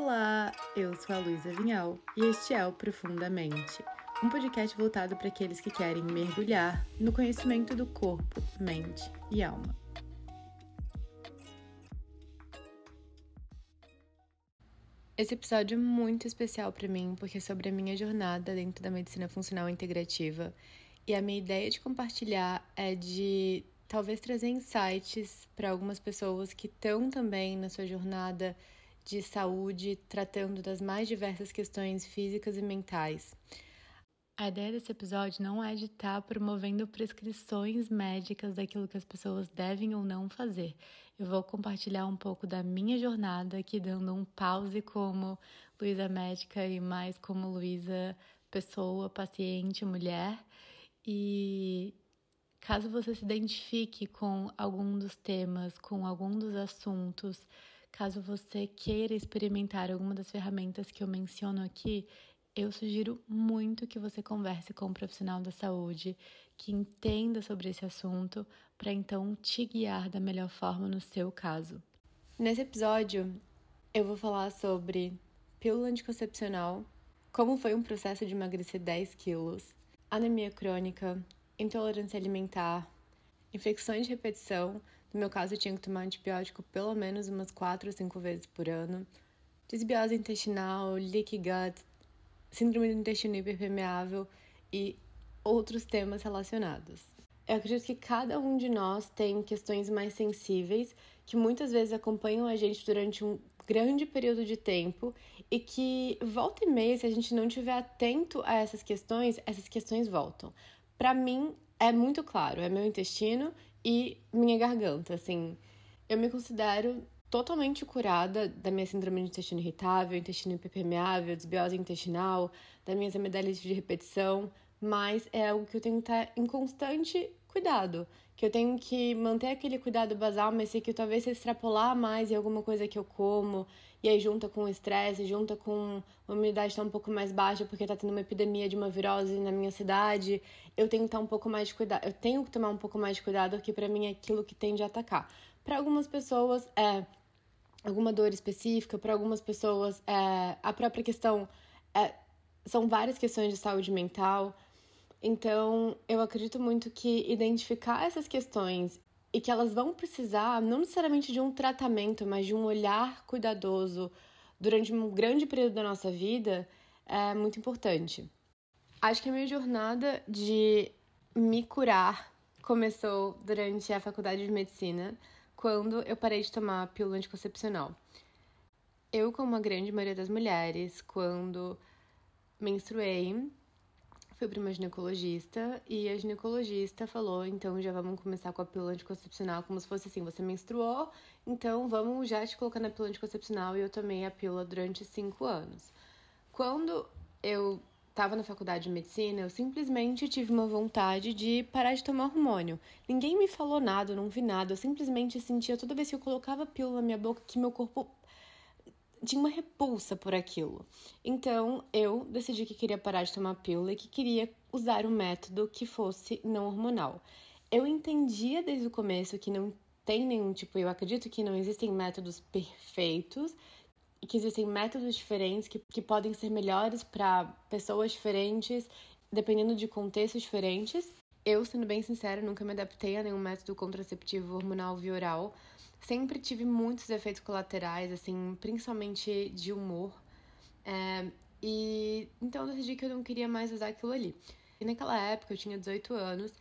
Olá, eu sou a Luísa Vinhal e este é o Profundamente, um podcast voltado para aqueles que querem mergulhar no conhecimento do corpo, mente e alma. Esse episódio é muito especial para mim porque é sobre a minha jornada dentro da medicina funcional integrativa e a minha ideia de compartilhar é de talvez trazer insights para algumas pessoas que estão também na sua jornada de saúde, tratando das mais diversas questões físicas e mentais. A ideia desse episódio não é de estar promovendo prescrições médicas daquilo que as pessoas devem ou não fazer. Eu vou compartilhar um pouco da minha jornada aqui, dando um pause como Luísa médica e mais como Luísa pessoa, paciente, mulher. E caso você se identifique com algum dos temas, com algum dos assuntos, Caso você queira experimentar alguma das ferramentas que eu menciono aqui, eu sugiro muito que você converse com um profissional da saúde que entenda sobre esse assunto para então te guiar da melhor forma no seu caso. Nesse episódio, eu vou falar sobre pílula anticoncepcional, como foi um processo de emagrecer 10 quilos, anemia crônica, intolerância alimentar, infecções de repetição, no meu caso, eu tinha que tomar antibiótico pelo menos umas 4 ou 5 vezes por ano. Desbiose intestinal, leaky gut, síndrome do intestino hiperpermeável e outros temas relacionados. Eu acredito que cada um de nós tem questões mais sensíveis que muitas vezes acompanham a gente durante um grande período de tempo e que volta e meia, se a gente não estiver atento a essas questões, essas questões voltam. Para mim é muito claro, é meu intestino e minha garganta, assim. Eu me considero totalmente curada da minha síndrome de intestino irritável, intestino hiperpermeável, desbiose intestinal, das minhas amidalites de repetição, mas é algo que eu tenho que estar em constante cuidado, que eu tenho que manter aquele cuidado basal, mas sei que talvez se extrapolar mais em alguma coisa que eu como, e aí junta com o estresse, junta com a umidade está um pouco mais baixa porque está tendo uma epidemia de uma virose na minha cidade, eu tenho que estar um pouco mais de cuidado, eu tenho que tomar um pouco mais de cuidado, porque para mim é aquilo que tende a atacar. Para algumas pessoas é alguma dor específica, para algumas pessoas é a própria questão é, são várias questões de saúde mental. Então, eu acredito muito que identificar essas questões e que elas vão precisar não necessariamente de um tratamento, mas de um olhar cuidadoso durante um grande período da nossa vida é muito importante. Acho que a minha jornada de me curar começou durante a faculdade de medicina, quando eu parei de tomar pílula anticoncepcional. Eu, como a grande maioria das mulheres, quando menstruei, fui para uma ginecologista e a ginecologista falou: então já vamos começar com a pílula anticoncepcional, como se fosse assim: você menstruou, então vamos já te colocar na pílula anticoncepcional. E eu tomei a pílula durante cinco anos. Quando eu estava na faculdade de medicina, eu simplesmente tive uma vontade de parar de tomar hormônio. Ninguém me falou nada, eu não vi nada, eu simplesmente sentia toda vez que eu colocava a pílula na minha boca que meu corpo tinha uma repulsa por aquilo. Então eu decidi que queria parar de tomar pílula e que queria usar um método que fosse não hormonal. Eu entendia desde o começo que não tem nenhum tipo, eu acredito que não existem métodos perfeitos e que existem métodos diferentes que, que podem ser melhores para pessoas diferentes, dependendo de contextos diferentes. Eu, sendo bem sincera, nunca me adaptei a nenhum método contraceptivo hormonal via oral. Sempre tive muitos efeitos colaterais, assim, principalmente de humor. É, e então eu decidi que eu não queria mais usar aquilo ali. E naquela época, eu tinha 18 anos,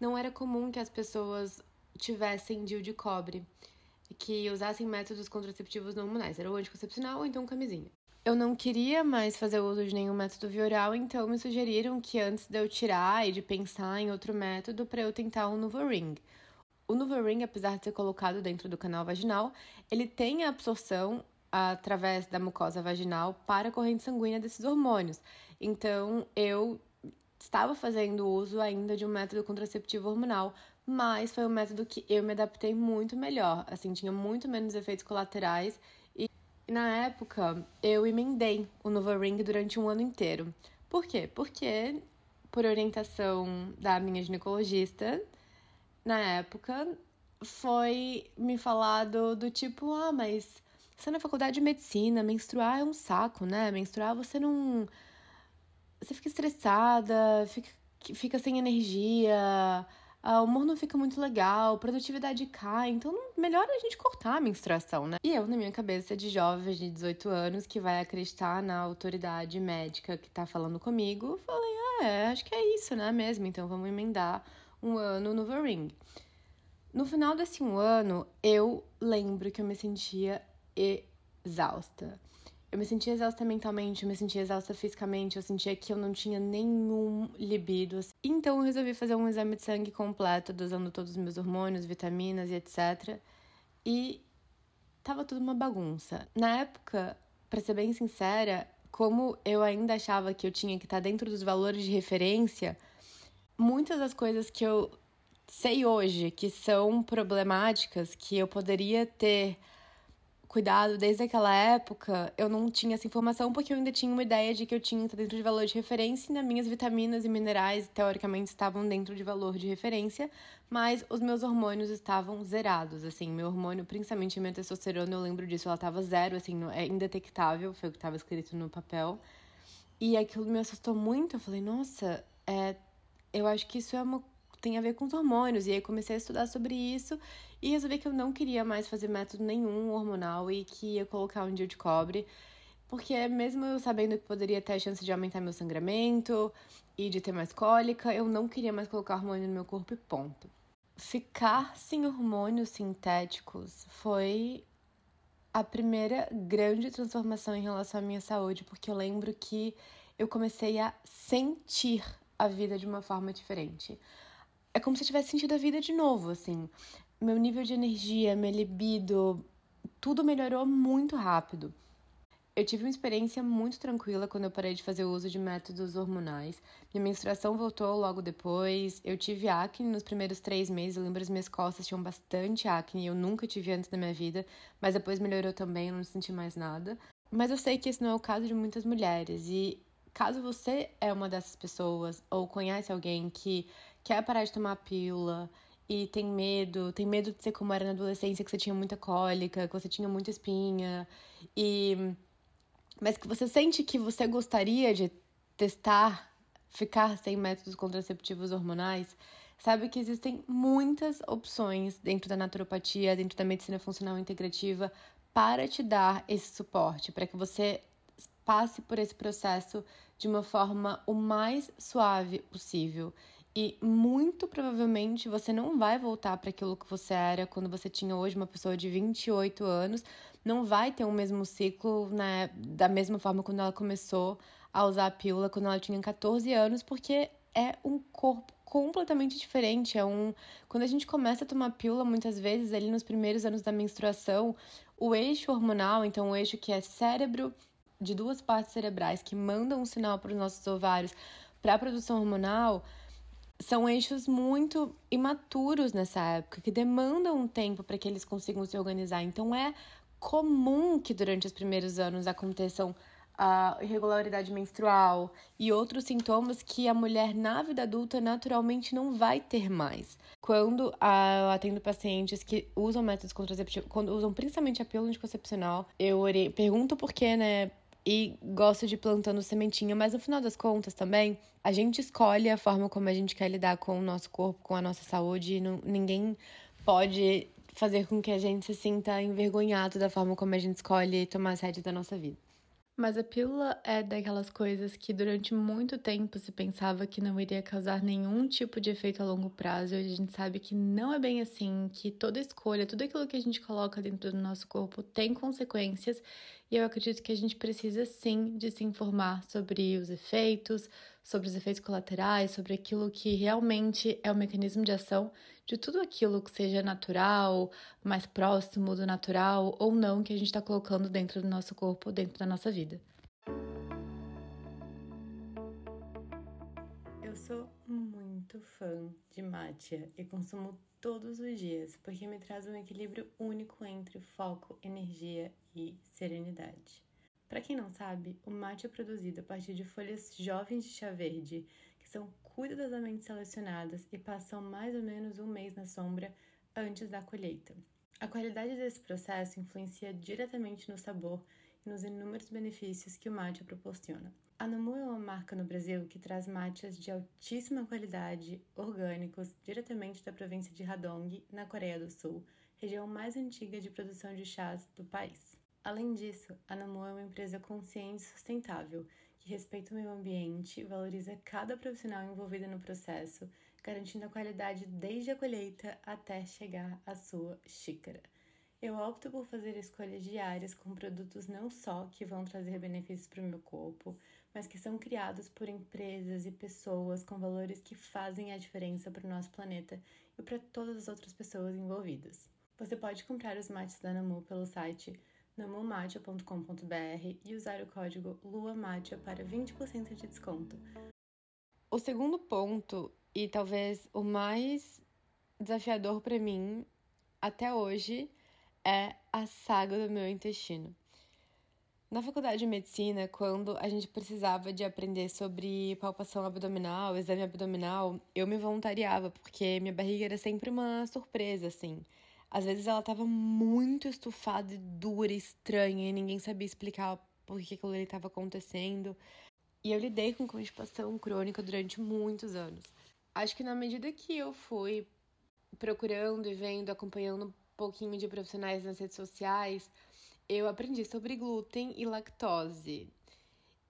não era comum que as pessoas tivessem DIU de cobre que usassem métodos contraceptivos não hormonais. Era o anticoncepcional ou então camisinha. Eu não queria mais fazer uso de nenhum método via oral, então me sugeriram que antes de eu tirar e de pensar em outro método, para eu tentar um novo ring. O NuvaRing, apesar de ser colocado dentro do canal vaginal, ele tem a absorção através da mucosa vaginal para a corrente sanguínea desses hormônios. Então, eu estava fazendo uso ainda de um método contraceptivo hormonal, mas foi um método que eu me adaptei muito melhor, assim, tinha muito menos efeitos colaterais e na época eu emendei o NuvaRing durante um ano inteiro. Por quê? Porque por orientação da minha ginecologista, na época, foi me falado do tipo, ah, mas Você na faculdade de medicina, menstruar é um saco, né? Menstruar você não. Você fica estressada, fica, fica sem energia, o humor não fica muito legal, produtividade cai, então melhor a gente cortar a menstruação, né? E eu, na minha cabeça de jovem de 18 anos, que vai acreditar na autoridade médica que tá falando comigo, falei, ah, é, acho que é isso, né, mesmo? Então vamos emendar um ano no Ring. No final desse um ano, eu lembro que eu me sentia exausta. Eu me sentia exausta mentalmente, eu me sentia exausta fisicamente, eu sentia que eu não tinha nenhum libido. Então eu resolvi fazer um exame de sangue completo, dosando todos os meus hormônios, vitaminas e etc. E tava tudo uma bagunça. Na época, para ser bem sincera, como eu ainda achava que eu tinha que estar tá dentro dos valores de referência, muitas das coisas que eu sei hoje que são problemáticas, que eu poderia ter cuidado desde aquela época, eu não tinha essa informação porque eu ainda tinha uma ideia de que eu tinha dentro de valor de referência e nas minhas vitaminas e minerais, teoricamente, estavam dentro de valor de referência, mas os meus hormônios estavam zerados, assim, meu hormônio, principalmente minha testosterona, eu lembro disso, ela estava zero, assim, é indetectável, foi o que estava escrito no papel. E aquilo me assustou muito, eu falei, nossa, é, eu acho que isso é uma tem a ver com os hormônios. E aí comecei a estudar sobre isso e resolvi que eu não queria mais fazer método nenhum hormonal e que ia colocar um dia de cobre. Porque mesmo eu sabendo que poderia ter a chance de aumentar meu sangramento e de ter mais cólica, eu não queria mais colocar hormônio no meu corpo e ponto. Ficar sem hormônios sintéticos foi a primeira grande transformação em relação à minha saúde, porque eu lembro que eu comecei a sentir a vida de uma forma diferente é como se eu tivesse sentido a vida de novo, assim. Meu nível de energia, minha libido, tudo melhorou muito rápido. Eu tive uma experiência muito tranquila quando eu parei de fazer uso de métodos hormonais. Minha menstruação voltou logo depois. Eu tive acne nos primeiros três meses. Eu lembro as minhas costas tinham bastante acne. Eu nunca tive antes na minha vida, mas depois melhorou também. Eu não senti mais nada. Mas eu sei que esse não é o caso de muitas mulheres. E caso você é uma dessas pessoas ou conhece alguém que quer parar de tomar pílula e tem medo, tem medo de ser como era na adolescência, que você tinha muita cólica, que você tinha muita espinha, e mas que você sente que você gostaria de testar ficar sem métodos contraceptivos hormonais, sabe que existem muitas opções dentro da naturopatia, dentro da medicina funcional integrativa para te dar esse suporte, para que você passe por esse processo de uma forma o mais suave possível e muito provavelmente você não vai voltar para aquilo que você era quando você tinha hoje uma pessoa de 28 anos, não vai ter o mesmo ciclo né, da mesma forma quando ela começou a usar a pílula quando ela tinha 14 anos, porque é um corpo completamente diferente. É um quando a gente começa a tomar pílula, muitas vezes ali nos primeiros anos da menstruação, o eixo hormonal, então o eixo que é cérebro de duas partes cerebrais que mandam um sinal para os nossos ovários para a produção hormonal, são eixos muito imaturos nessa época, que demandam um tempo para que eles consigam se organizar. Então é comum que durante os primeiros anos aconteçam a irregularidade menstrual e outros sintomas que a mulher na vida adulta naturalmente não vai ter mais. Quando eu atendo pacientes que usam métodos contraceptivos, quando usam principalmente a pílula anticoncepcional, eu pergunto por quê, né? E gosto de plantando sementinha, mas no final das contas também a gente escolhe a forma como a gente quer lidar com o nosso corpo, com a nossa saúde, e não, ninguém pode fazer com que a gente se sinta envergonhado da forma como a gente escolhe tomar as rédeas da nossa vida. Mas a pílula é daquelas coisas que durante muito tempo se pensava que não iria causar nenhum tipo de efeito a longo prazo. E a gente sabe que não é bem assim, que toda escolha, tudo aquilo que a gente coloca dentro do nosso corpo tem consequências. E eu acredito que a gente precisa sim de se informar sobre os efeitos, sobre os efeitos colaterais, sobre aquilo que realmente é o mecanismo de ação de tudo aquilo que seja natural, mais próximo do natural ou não que a gente está colocando dentro do nosso corpo, dentro da nossa vida. Eu sou muito fã de matcha e consumo todos os dias porque me traz um equilíbrio único entre foco, energia e serenidade. Para quem não sabe, o mate é produzido a partir de folhas jovens de chá verde, que são cuidadosamente selecionadas e passam mais ou menos um mês na sombra antes da colheita. A qualidade desse processo influencia diretamente no sabor e nos inúmeros benefícios que o mate proporciona. A Namu é uma marca no Brasil que traz matchas de altíssima qualidade, orgânicos, diretamente da província de Hadong, na Coreia do Sul, região mais antiga de produção de chás do país. Além disso, a Namu é uma empresa consciente e sustentável, que respeita o meio ambiente, valoriza cada profissional envolvido no processo, garantindo a qualidade desde a colheita até chegar à sua xícara. Eu opto por fazer escolhas diárias com produtos não só que vão trazer benefícios para o meu corpo, mas que são criados por empresas e pessoas com valores que fazem a diferença para o nosso planeta e para todas as outras pessoas envolvidas. Você pode comprar os mates da Namu pelo site namumatia.com.br e usar o código LUAMATIA para 20% de desconto. O segundo ponto, e talvez o mais desafiador para mim até hoje, é a saga do meu intestino. Na faculdade de medicina, quando a gente precisava de aprender sobre palpação abdominal, exame abdominal, eu me voluntariava, porque minha barriga era sempre uma surpresa, assim. Às vezes ela tava muito estufada e dura, estranha, e ninguém sabia explicar por que aquilo ali estava acontecendo. E eu lidei com constipação crônica durante muitos anos. Acho que na medida que eu fui procurando e vendo, acompanhando um pouquinho de profissionais nas redes sociais, eu aprendi sobre glúten e lactose.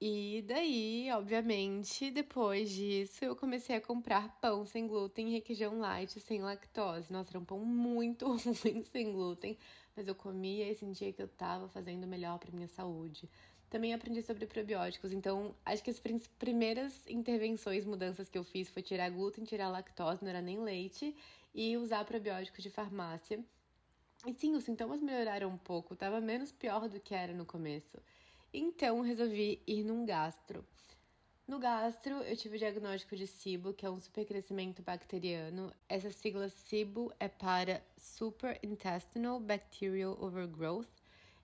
E daí, obviamente, depois disso, eu comecei a comprar pão sem glúten requeijão light sem lactose. Nossa, era um pão muito ruim sem glúten, mas eu comia e sentia que eu estava fazendo melhor para minha saúde. Também aprendi sobre probióticos, então acho que as primeiras intervenções, mudanças que eu fiz foi tirar glúten, tirar lactose, não era nem leite, e usar probióticos de farmácia. E sim, os sintomas melhoraram um pouco, estava menos pior do que era no começo. Então resolvi ir num gastro. No gastro, eu tive o diagnóstico de SIBO, que é um supercrescimento bacteriano. Essa sigla SIBO é para Superintestinal Bacterial Overgrowth.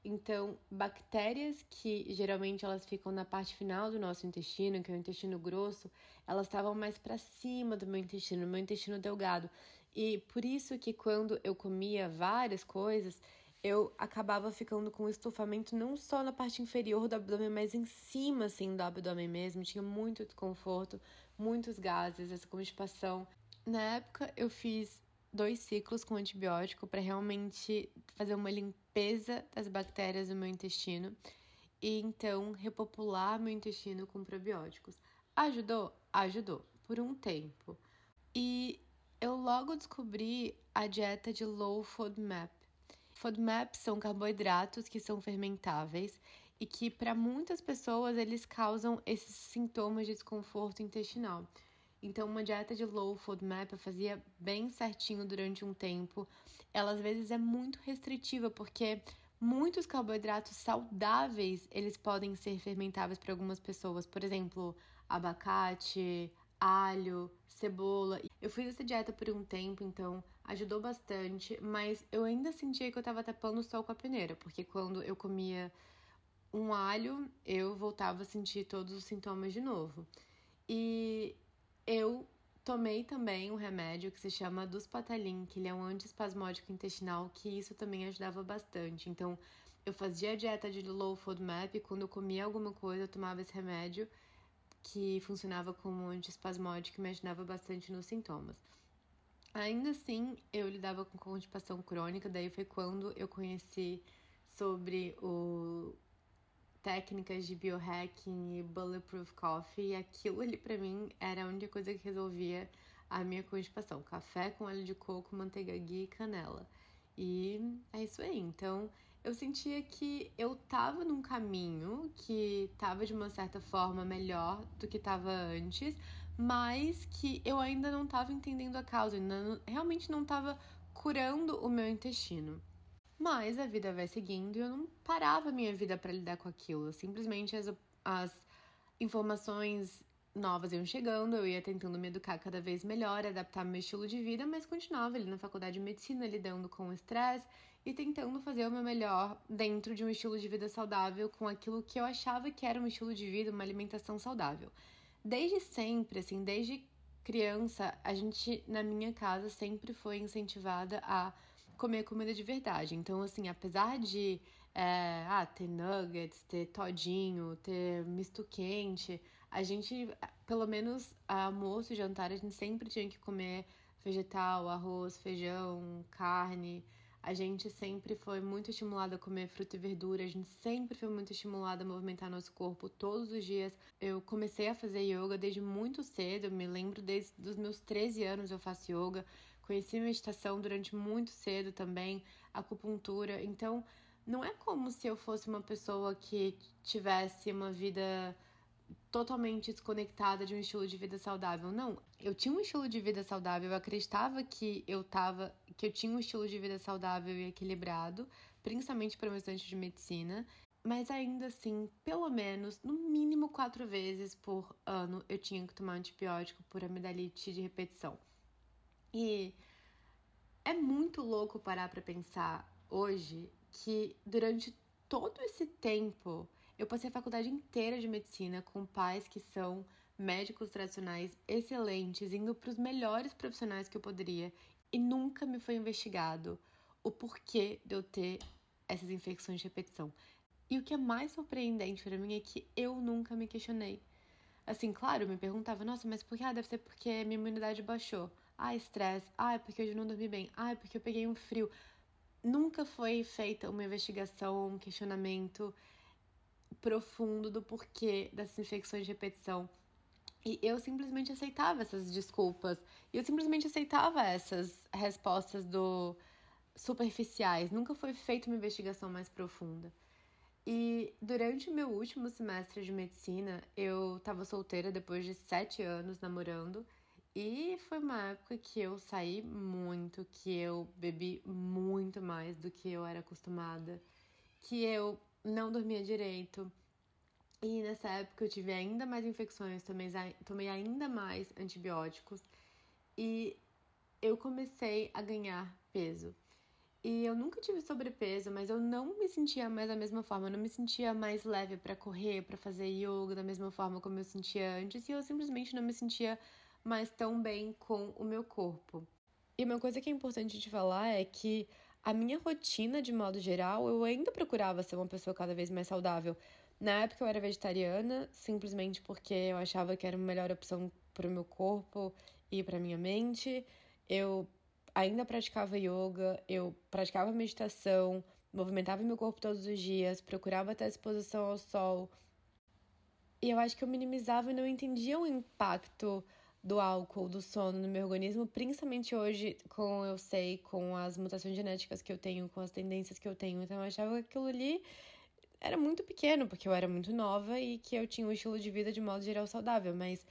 Então, bactérias que geralmente elas ficam na parte final do nosso intestino, que é o intestino grosso, elas estavam mais para cima do meu intestino, no meu intestino delgado. E por isso que quando eu comia várias coisas, eu acabava ficando com estufamento não só na parte inferior do abdômen, mas em cima, assim, do abdômen mesmo. Tinha muito desconforto, muitos gases, essa constipação. Na época, eu fiz dois ciclos com antibiótico para realmente fazer uma limpeza das bactérias do meu intestino e então repopular meu intestino com probióticos. Ajudou? Ajudou, por um tempo. E eu logo descobri a dieta de Low FODMAP, FODMAPs são carboidratos que são fermentáveis e que para muitas pessoas eles causam esses sintomas de desconforto intestinal. Então, uma dieta de low FODMAP eu fazia bem certinho durante um tempo. Ela às vezes é muito restritiva porque muitos carboidratos saudáveis eles podem ser fermentáveis para algumas pessoas. Por exemplo, abacate, alho, cebola. Eu fiz essa dieta por um tempo, então ajudou bastante, mas eu ainda sentia que eu tava tapando o sol com a peneira, porque quando eu comia um alho, eu voltava a sentir todos os sintomas de novo. E eu tomei também um remédio que se chama Duspatalin, que ele é um antiespasmódico intestinal, que isso também ajudava bastante. Então, eu fazia a dieta de low FODMAP, quando eu comia alguma coisa, eu tomava esse remédio que funcionava como antiespasmódico e me ajudava bastante nos sintomas. Ainda assim, eu lidava com constipação crônica, daí foi quando eu conheci sobre o técnicas de biohacking e bulletproof coffee, e aquilo ali para mim era a única coisa que resolvia a minha constipação, café com óleo de coco, manteiga ghee e canela. E é isso aí. Então, eu sentia que eu tava num caminho que tava de uma certa forma melhor do que tava antes, mas que eu ainda não tava entendendo a causa, ainda realmente não tava curando o meu intestino. Mas a vida vai seguindo e eu não parava minha vida para lidar com aquilo. Simplesmente as, as informações novas iam chegando, eu ia tentando me educar cada vez melhor, adaptar meu estilo de vida, mas continuava ali na faculdade de medicina lidando com o estresse e tentando fazer o meu melhor dentro de um estilo de vida saudável com aquilo que eu achava que era um estilo de vida, uma alimentação saudável. Desde sempre, assim, desde criança, a gente na minha casa sempre foi incentivada a comer comida de verdade. Então, assim, apesar de é, ah, ter nuggets, ter todinho, ter misto quente, a gente, pelo menos almoço e jantar, a gente sempre tinha que comer vegetal, arroz, feijão, carne. A gente sempre foi muito estimulada a comer fruta e verdura, a gente sempre foi muito estimulada a movimentar nosso corpo todos os dias. Eu comecei a fazer yoga desde muito cedo, eu me lembro desde os meus 13 anos eu faço yoga. Conheci meditação durante muito cedo também, acupuntura. Então, não é como se eu fosse uma pessoa que tivesse uma vida totalmente desconectada de um estilo de vida saudável. Não, eu tinha um estilo de vida saudável, eu acreditava que eu tava, que eu tinha um estilo de vida saudável e equilibrado, principalmente para meu estudante de medicina. Mas ainda assim, pelo menos, no mínimo quatro vezes por ano, eu tinha que tomar antibiótico por amidalite de repetição. E é muito louco parar para pensar hoje que durante todo esse tempo eu passei a faculdade inteira de medicina com pais que são médicos tradicionais excelentes, indo para os melhores profissionais que eu poderia e nunca me foi investigado o porquê de eu ter essas infecções de repetição. E o que é mais surpreendente para mim é que eu nunca me questionei. Assim, claro, eu me perguntava, nossa, mas por que? Ah, deve ser porque minha imunidade baixou. Ah, estresse. Ah, é porque hoje não dormi bem. Ah, é porque eu peguei um frio. Nunca foi feita uma investigação, um questionamento profundo do porquê dessas infecções de repetição. E eu simplesmente aceitava essas desculpas. Eu simplesmente aceitava essas respostas do superficiais. Nunca foi feita uma investigação mais profunda. E durante meu último semestre de medicina, eu estava solteira depois de sete anos namorando. E foi uma época que eu saí muito, que eu bebi muito mais do que eu era acostumada, que eu não dormia direito. E nessa época eu tive ainda mais infecções, tomei, tomei ainda mais antibióticos e eu comecei a ganhar peso. E eu nunca tive sobrepeso, mas eu não me sentia mais da mesma forma, eu não me sentia mais leve para correr, para fazer yoga da mesma forma como eu sentia antes, e eu simplesmente não me sentia mas tão bem com o meu corpo. E uma coisa que é importante de falar é que a minha rotina, de modo geral, eu ainda procurava ser uma pessoa cada vez mais saudável. Na época eu era vegetariana, simplesmente porque eu achava que era a melhor opção para o meu corpo e para minha mente. Eu ainda praticava yoga, eu praticava meditação, movimentava meu corpo todos os dias, procurava ter exposição ao sol. E eu acho que eu minimizava e não entendia o impacto do álcool, do sono no meu organismo, principalmente hoje, com eu sei, com as mutações genéticas que eu tenho, com as tendências que eu tenho. Então eu achava que aquilo ali era muito pequeno, porque eu era muito nova e que eu tinha um estilo de vida de modo geral saudável, mas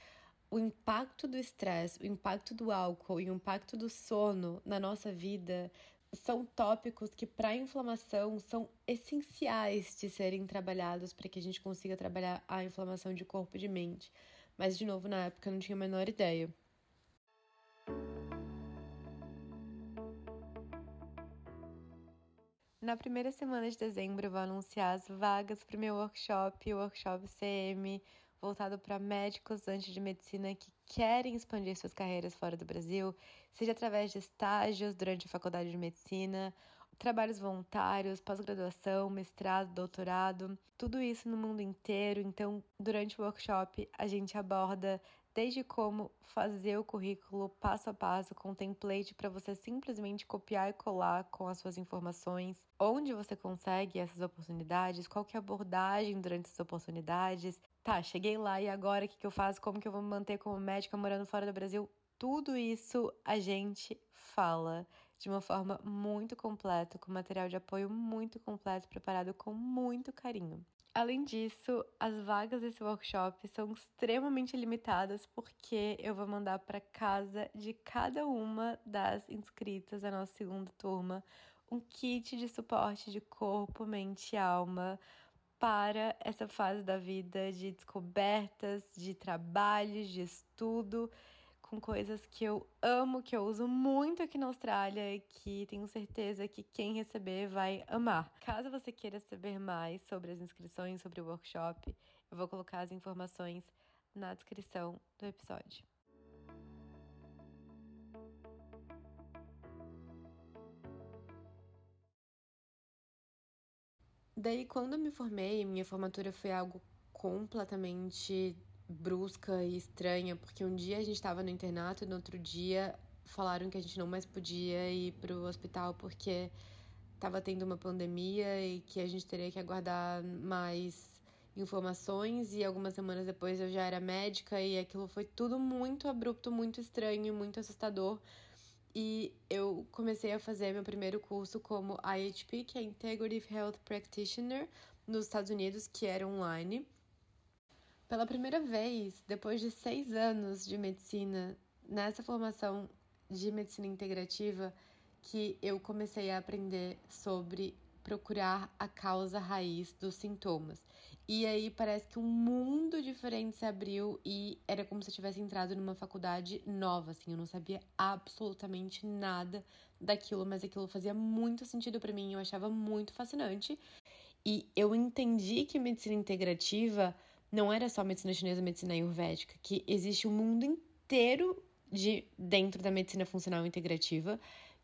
o impacto do estresse, o impacto do álcool e o impacto do sono na nossa vida são tópicos que, para a inflamação, são essenciais de serem trabalhados para que a gente consiga trabalhar a inflamação de corpo e de mente. Mas, de novo, na época eu não tinha a menor ideia. Na primeira semana de dezembro, eu vou anunciar as vagas para o meu workshop, o workshop CM, voltado para médicos antes de medicina que querem expandir suas carreiras fora do Brasil, seja através de estágios durante a faculdade de medicina, trabalhos voluntários, pós-graduação, mestrado, doutorado, tudo isso no mundo inteiro. Então, durante o workshop, a gente aborda desde como fazer o currículo passo a passo com template para você simplesmente copiar e colar com as suas informações, onde você consegue essas oportunidades, qual que é a abordagem durante essas oportunidades. Tá, cheguei lá e agora o que, que eu faço? Como que eu vou me manter como médica morando fora do Brasil? Tudo isso a gente fala de uma forma muito completa, com material de apoio muito completo, preparado com muito carinho. Além disso, as vagas desse workshop são extremamente limitadas porque eu vou mandar para casa de cada uma das inscritas da nossa segunda turma um kit de suporte de corpo, mente e alma para essa fase da vida de descobertas, de trabalhos, de estudo com coisas que eu amo, que eu uso muito aqui na Austrália e que tenho certeza que quem receber vai amar. Caso você queira saber mais sobre as inscrições, sobre o workshop, eu vou colocar as informações na descrição do episódio. Daí, quando eu me formei, minha formatura foi algo completamente brusca e estranha, porque um dia a gente estava no internato e no outro dia falaram que a gente não mais podia ir para o hospital porque estava tendo uma pandemia e que a gente teria que aguardar mais informações e algumas semanas depois eu já era médica e aquilo foi tudo muito abrupto, muito estranho, muito assustador. E eu comecei a fazer meu primeiro curso como IHP, que é Integrative Health Practitioner, nos Estados Unidos, que era online. Pela primeira vez, depois de seis anos de medicina, nessa formação de medicina integrativa, que eu comecei a aprender sobre procurar a causa raiz dos sintomas. E aí parece que um mundo diferente se abriu e era como se eu tivesse entrado numa faculdade nova, assim, eu não sabia absolutamente nada daquilo, mas aquilo fazia muito sentido para mim, eu achava muito fascinante. E eu entendi que medicina integrativa não era só medicina chinesa, medicina ayurvédica, que existe um mundo inteiro de dentro da medicina funcional integrativa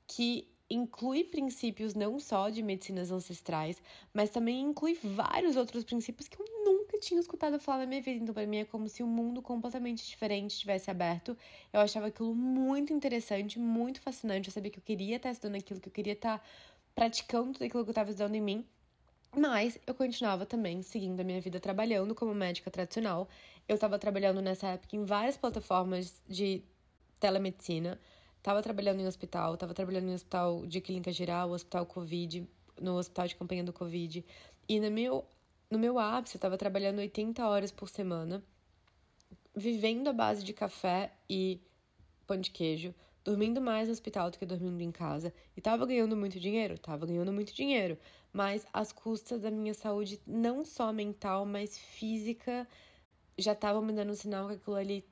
que inclui princípios não só de medicinas ancestrais, mas também inclui vários outros princípios que eu nunca tinha escutado falar na minha vida. Então, para mim, é como se um mundo completamente diferente tivesse aberto. Eu achava aquilo muito interessante, muito fascinante. Eu sabia que eu queria estar estudando aquilo, que eu queria estar praticando tudo aquilo que eu estava estudando em mim. Mas eu continuava também seguindo a minha vida trabalhando como médica tradicional. Eu estava trabalhando nessa época em várias plataformas de telemedicina. Estava trabalhando em hospital, estava trabalhando em hospital de clínica geral, hospital Covid, no hospital de campanha do Covid. E no meu, no meu ápice, eu estava trabalhando 80 horas por semana, vivendo à base de café e pão de queijo, dormindo mais no hospital do que dormindo em casa. E tava ganhando muito dinheiro? Tava ganhando muito dinheiro. Mas às custas da minha saúde, não só mental, mas física, já estavam me dando um sinal que aquilo ali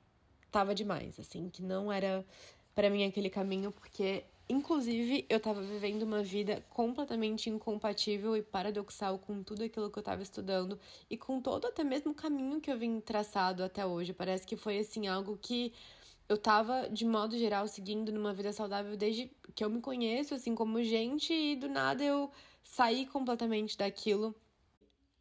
tava demais, assim, que não era para mim aquele caminho, porque inclusive eu tava vivendo uma vida completamente incompatível e paradoxal com tudo aquilo que eu tava estudando e com todo até mesmo o caminho que eu vim traçado até hoje. Parece que foi assim algo que eu tava, de modo geral, seguindo numa vida saudável desde que eu me conheço, assim, como gente, e do nada eu saí completamente daquilo.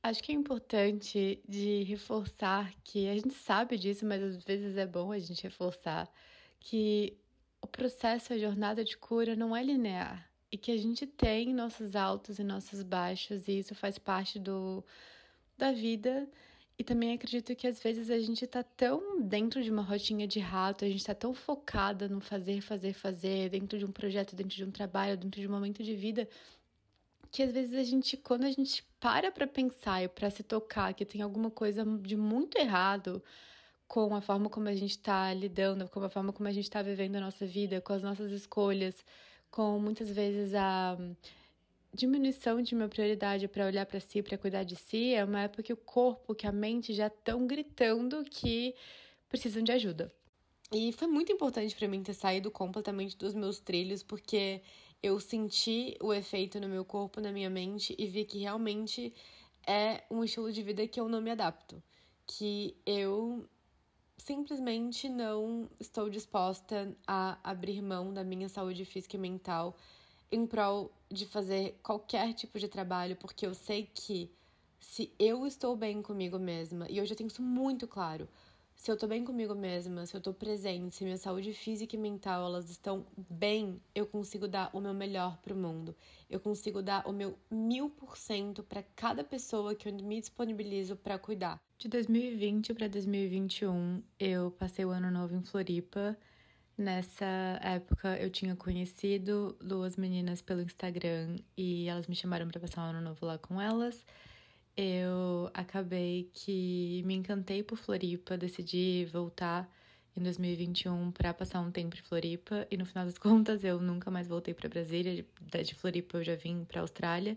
Acho que é importante de reforçar que a gente sabe disso, mas às vezes é bom a gente reforçar que o processo, a jornada de cura não é linear e que a gente tem nossos altos e nossos baixos e isso faz parte do da vida e também acredito que às vezes a gente tá tão dentro de uma rotinha de rato, a gente tá tão focada no fazer, fazer, fazer, dentro de um projeto, dentro de um trabalho, dentro de um momento de vida, que às vezes a gente, quando a gente para pra pensar e pra se tocar que tem alguma coisa de muito errado com a forma como a gente tá lidando, com a forma como a gente tá vivendo a nossa vida, com as nossas escolhas, com muitas vezes a diminuição de uma prioridade para olhar para si, para cuidar de si, é uma época que o corpo, que a mente já estão gritando que precisam de ajuda. E foi muito importante para mim ter saído completamente dos meus trilhos, porque eu senti o efeito no meu corpo, na minha mente e vi que realmente é um estilo de vida que eu não me adapto, que eu simplesmente não estou disposta a abrir mão da minha saúde física e mental em prol de fazer qualquer tipo de trabalho, porque eu sei que se eu estou bem comigo mesma, e hoje eu tenho isso muito claro, se eu estou bem comigo mesma, se eu estou presente, se minha saúde física e mental elas estão bem, eu consigo dar o meu melhor para o mundo. Eu consigo dar o meu mil por cento para cada pessoa que eu me disponibilizo para cuidar. De 2020 para 2021, eu passei o ano novo em Floripa Nessa época eu tinha conhecido duas meninas pelo Instagram e elas me chamaram para passar um ano novo lá com elas. Eu acabei que me encantei por Floripa, decidi voltar em 2021 para passar um tempo em Floripa e no final das contas eu nunca mais voltei para Brasília. De Floripa eu já vim para Austrália.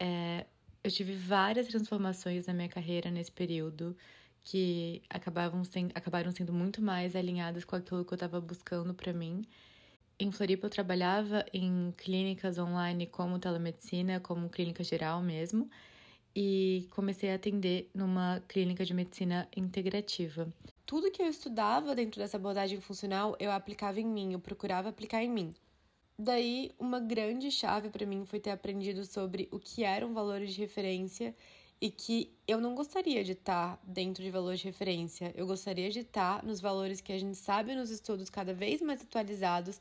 É, eu tive várias transformações na minha carreira nesse período que acabavam sendo, acabaram sendo muito mais alinhadas com aquilo que eu estava buscando para mim. Em Floripa eu trabalhava em clínicas online como telemedicina, como clínica geral mesmo, e comecei a atender numa clínica de medicina integrativa. Tudo que eu estudava dentro dessa abordagem funcional, eu aplicava em mim, eu procurava aplicar em mim. Daí, uma grande chave para mim foi ter aprendido sobre o que eram valores de referência e que eu não gostaria de estar dentro de valores de referência. Eu gostaria de estar nos valores que a gente sabe nos estudos cada vez mais atualizados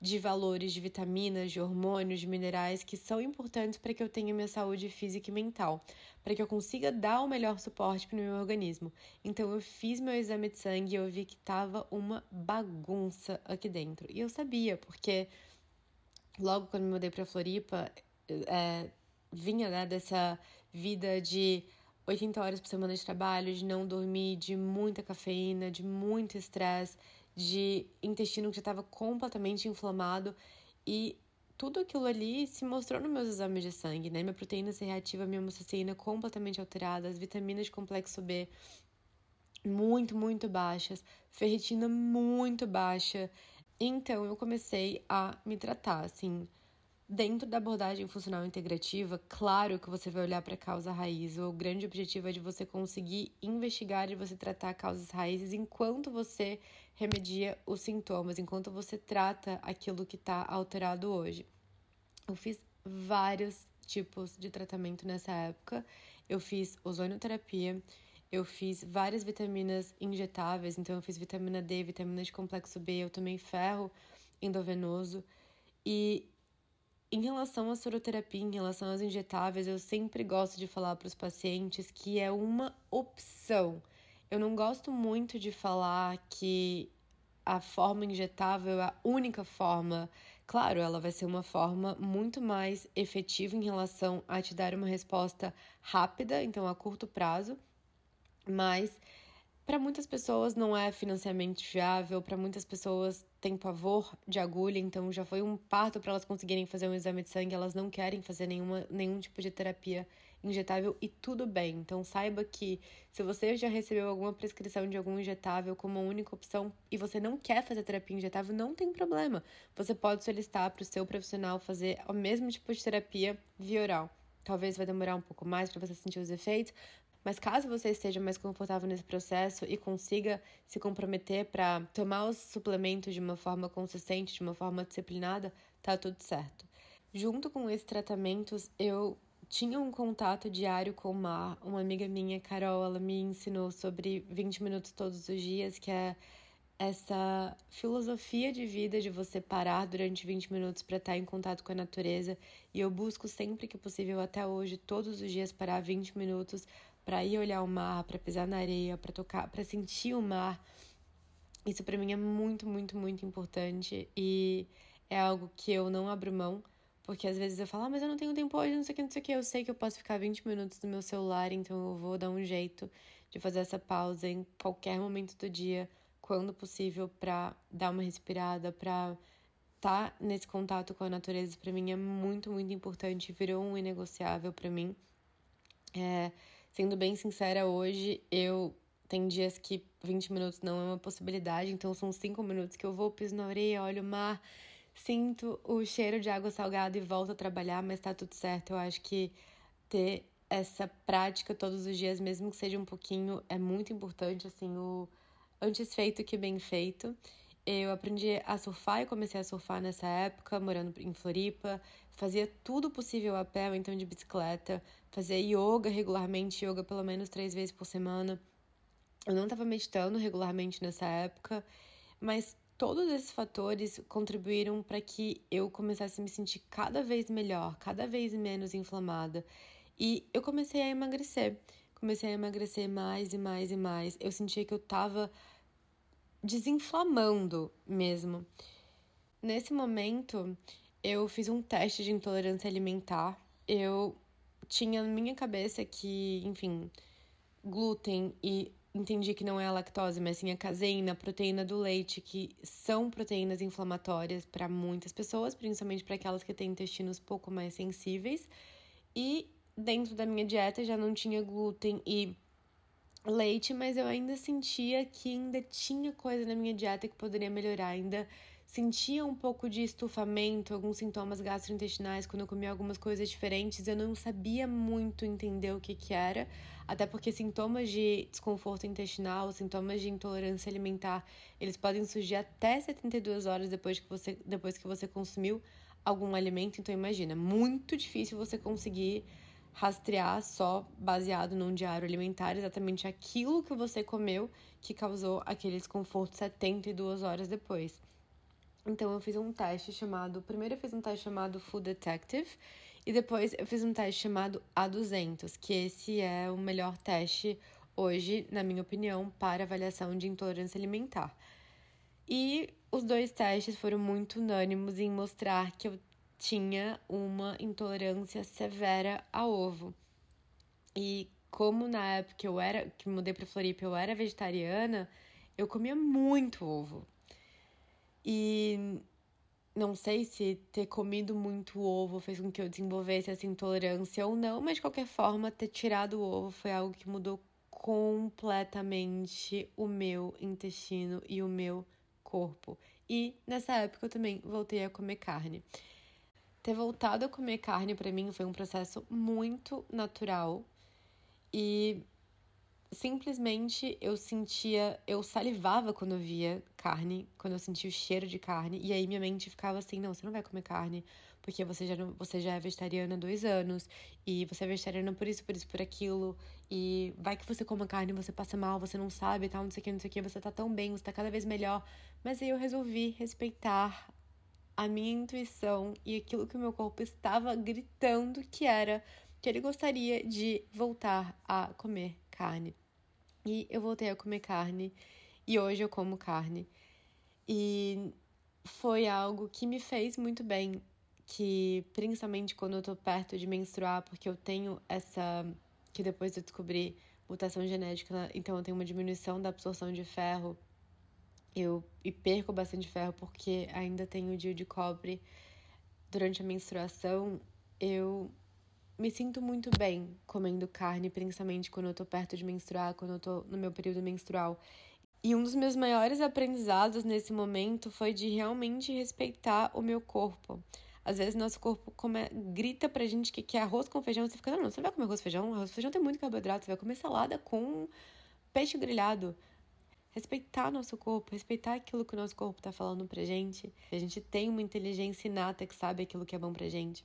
de valores de vitaminas, de hormônios, de minerais que são importantes para que eu tenha minha saúde física e mental, para que eu consiga dar o melhor suporte para o meu organismo. Então eu fiz meu exame de sangue e eu vi que estava uma bagunça aqui dentro. E eu sabia, porque logo quando me mudei para Floripa, é, vinha né, dessa vida de 80 horas por semana de trabalho, de não dormir, de muita cafeína, de muito estresse, de intestino que já estava completamente inflamado e tudo aquilo ali se mostrou nos meus exames de sangue, né? Minha proteína C reativa, minha homocysteína completamente alterada, as vitaminas de complexo B muito, muito baixas, ferritina muito baixa. Então eu comecei a me tratar, assim, Dentro da abordagem funcional integrativa, claro que você vai olhar para a causa raiz. O grande objetivo é de você conseguir investigar e você tratar causas raízes enquanto você remedia os sintomas, enquanto você trata aquilo que está alterado hoje. Eu fiz vários tipos de tratamento nessa época. Eu fiz ozonioterapia, eu fiz várias vitaminas injetáveis, então eu fiz vitamina D, vitamina de complexo B, eu tomei ferro endovenoso e em relação à soroterapia, em relação aos injetáveis, eu sempre gosto de falar para os pacientes que é uma opção. Eu não gosto muito de falar que a forma injetável é a única forma. Claro, ela vai ser uma forma muito mais efetiva em relação a te dar uma resposta rápida, então a curto prazo, mas para muitas pessoas não é financeiramente viável, para muitas pessoas tem pavor de agulha, então já foi um parto para elas conseguirem fazer um exame de sangue, elas não querem fazer nenhuma, nenhum tipo de terapia injetável e tudo bem. Então saiba que se você já recebeu alguma prescrição de algum injetável como única opção e você não quer fazer terapia injetável, não tem problema. Você pode solicitar para o seu profissional fazer o mesmo tipo de terapia via oral. Talvez vai demorar um pouco mais para você sentir os efeitos, mas caso você esteja mais confortável nesse processo e consiga se comprometer para tomar os suplementos de uma forma consistente, de uma forma disciplinada, tá tudo certo. Junto com esses tratamentos, eu tinha um contato diário com o mar. Uma amiga minha, Carol, ela me ensinou sobre 20 minutos todos os dias, que é essa filosofia de vida de você parar durante 20 minutos para estar em contato com a natureza. E eu busco sempre que possível, até hoje, todos os dias, parar 20 minutos para ir olhar o mar, para pisar na areia, para tocar, para sentir o mar. Isso para mim é muito, muito, muito importante e é algo que eu não abro mão, porque às vezes eu falo, ah, mas eu não tenho tempo hoje, não sei o que, não sei o que. Eu sei que eu posso ficar 20 minutos no meu celular, então eu vou dar um jeito de fazer essa pausa em qualquer momento do dia, quando possível, para dar uma respirada, para estar tá nesse contato com a natureza. Para mim é muito, muito importante, virou um inegociável para mim. É, Sendo bem sincera, hoje eu tem dias que 20 minutos não é uma possibilidade, então são 5 minutos que eu vou, piso na areia, olho o mar, sinto o cheiro de água salgada e volto a trabalhar, mas tá tudo certo. Eu acho que ter essa prática todos os dias, mesmo que seja um pouquinho, é muito importante, assim, o antes feito que bem feito. Eu aprendi a surfar e comecei a surfar nessa época, morando em Floripa. Fazia tudo possível a pé, ou então de bicicleta. Fazia yoga regularmente, yoga pelo menos três vezes por semana. Eu não estava meditando regularmente nessa época, mas todos esses fatores contribuíram para que eu começasse a me sentir cada vez melhor, cada vez menos inflamada. E eu comecei a emagrecer. Comecei a emagrecer mais e mais e mais. Eu sentia que eu estava desinflamando mesmo. Nesse momento, eu fiz um teste de intolerância alimentar. Eu tinha na minha cabeça que, enfim, glúten e entendi que não é a lactose, mas sim a caseína, a proteína do leite, que são proteínas inflamatórias para muitas pessoas, principalmente para aquelas que têm intestinos pouco mais sensíveis. E dentro da minha dieta já não tinha glúten e leite, mas eu ainda sentia que ainda tinha coisa na minha dieta que poderia melhorar, ainda sentia um pouco de estufamento, alguns sintomas gastrointestinais quando eu comia algumas coisas diferentes. Eu não sabia muito entender o que, que era, até porque sintomas de desconforto intestinal, sintomas de intolerância alimentar, eles podem surgir até 72 horas depois que você, depois que você consumiu algum alimento. Então, imagina, muito difícil você conseguir rastrear só baseado num diário alimentar exatamente aquilo que você comeu que causou aquele desconforto 72 horas depois. Então eu fiz um teste chamado, primeiro eu fiz um teste chamado Food Detective e depois eu fiz um teste chamado A200, que esse é o melhor teste hoje, na minha opinião, para avaliação de intolerância alimentar. E os dois testes foram muito unânimos em mostrar que eu tinha uma intolerância severa a ovo. E como na época eu era, que mudei para Floripa, eu era vegetariana, eu comia muito ovo. E não sei se ter comido muito ovo fez com que eu desenvolvesse essa intolerância ou não, mas de qualquer forma, ter tirado o ovo foi algo que mudou completamente o meu intestino e o meu corpo. E nessa época eu também voltei a comer carne. Ter voltado a comer carne para mim foi um processo muito natural e simplesmente eu sentia, eu salivava quando eu via carne, quando eu sentia o cheiro de carne, e aí minha mente ficava assim: não, você não vai comer carne, porque você já, não, você já é vegetariana há dois anos, e você é vegetariana por isso, por isso, por aquilo, e vai que você coma carne você passa mal, você não sabe, tal, não sei o que, não sei o que, você tá tão bem, você tá cada vez melhor. Mas aí eu resolvi respeitar a minha intuição e aquilo que o meu corpo estava gritando que era que ele gostaria de voltar a comer carne. E eu voltei a comer carne e hoje eu como carne. E foi algo que me fez muito bem, que principalmente quando eu tô perto de menstruar, porque eu tenho essa que depois eu descobri mutação genética, então eu tenho uma diminuição da absorção de ferro eu e perco bastante ferro porque ainda tenho o dia de cobre durante a menstruação, eu me sinto muito bem comendo carne, principalmente quando eu tô perto de menstruar, quando eu tô no meu período menstrual. E um dos meus maiores aprendizados nesse momento foi de realmente respeitar o meu corpo. Às vezes nosso corpo come, grita pra gente que quer arroz com feijão, você fica, não, não, você vai comer arroz com feijão, arroz com feijão tem muito carboidrato, você vai comer salada com peixe grelhado respeitar nosso corpo, respeitar aquilo que o nosso corpo está falando pra gente. A gente tem uma inteligência inata que sabe aquilo que é bom pra gente.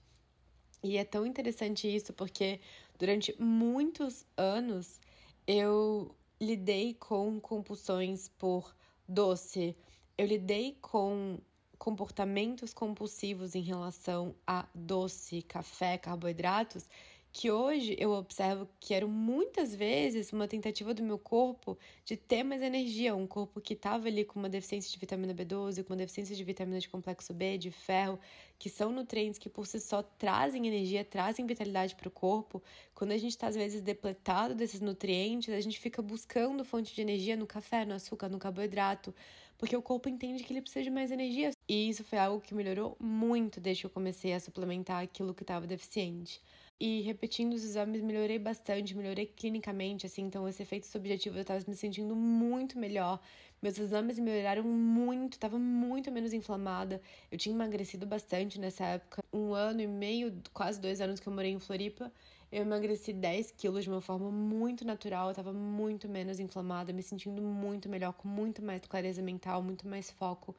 E é tão interessante isso porque durante muitos anos eu lidei com compulsões por doce, eu lidei com comportamentos compulsivos em relação a doce, café, carboidratos que hoje eu observo que eram muitas vezes uma tentativa do meu corpo de ter mais energia, um corpo que estava ali com uma deficiência de vitamina B12, com uma deficiência de vitamina de complexo B, de ferro, que são nutrientes que por si só trazem energia, trazem vitalidade para o corpo. Quando a gente está às vezes depletado desses nutrientes, a gente fica buscando fonte de energia no café, no açúcar, no carboidrato, porque o corpo entende que ele precisa de mais energia. E isso foi algo que melhorou muito desde que eu comecei a suplementar aquilo que estava deficiente e repetindo os exames melhorei bastante, melhorei clinicamente, assim, então esse efeito subjetivo eu tava me sentindo muito melhor. Meus exames melhoraram muito, tava muito menos inflamada. Eu tinha emagrecido bastante nessa época. Um ano e meio, quase dois anos que eu morei em Floripa, eu emagreci 10 quilos de uma forma muito natural, eu tava muito menos inflamada, me sentindo muito melhor, com muito mais clareza mental, muito mais foco,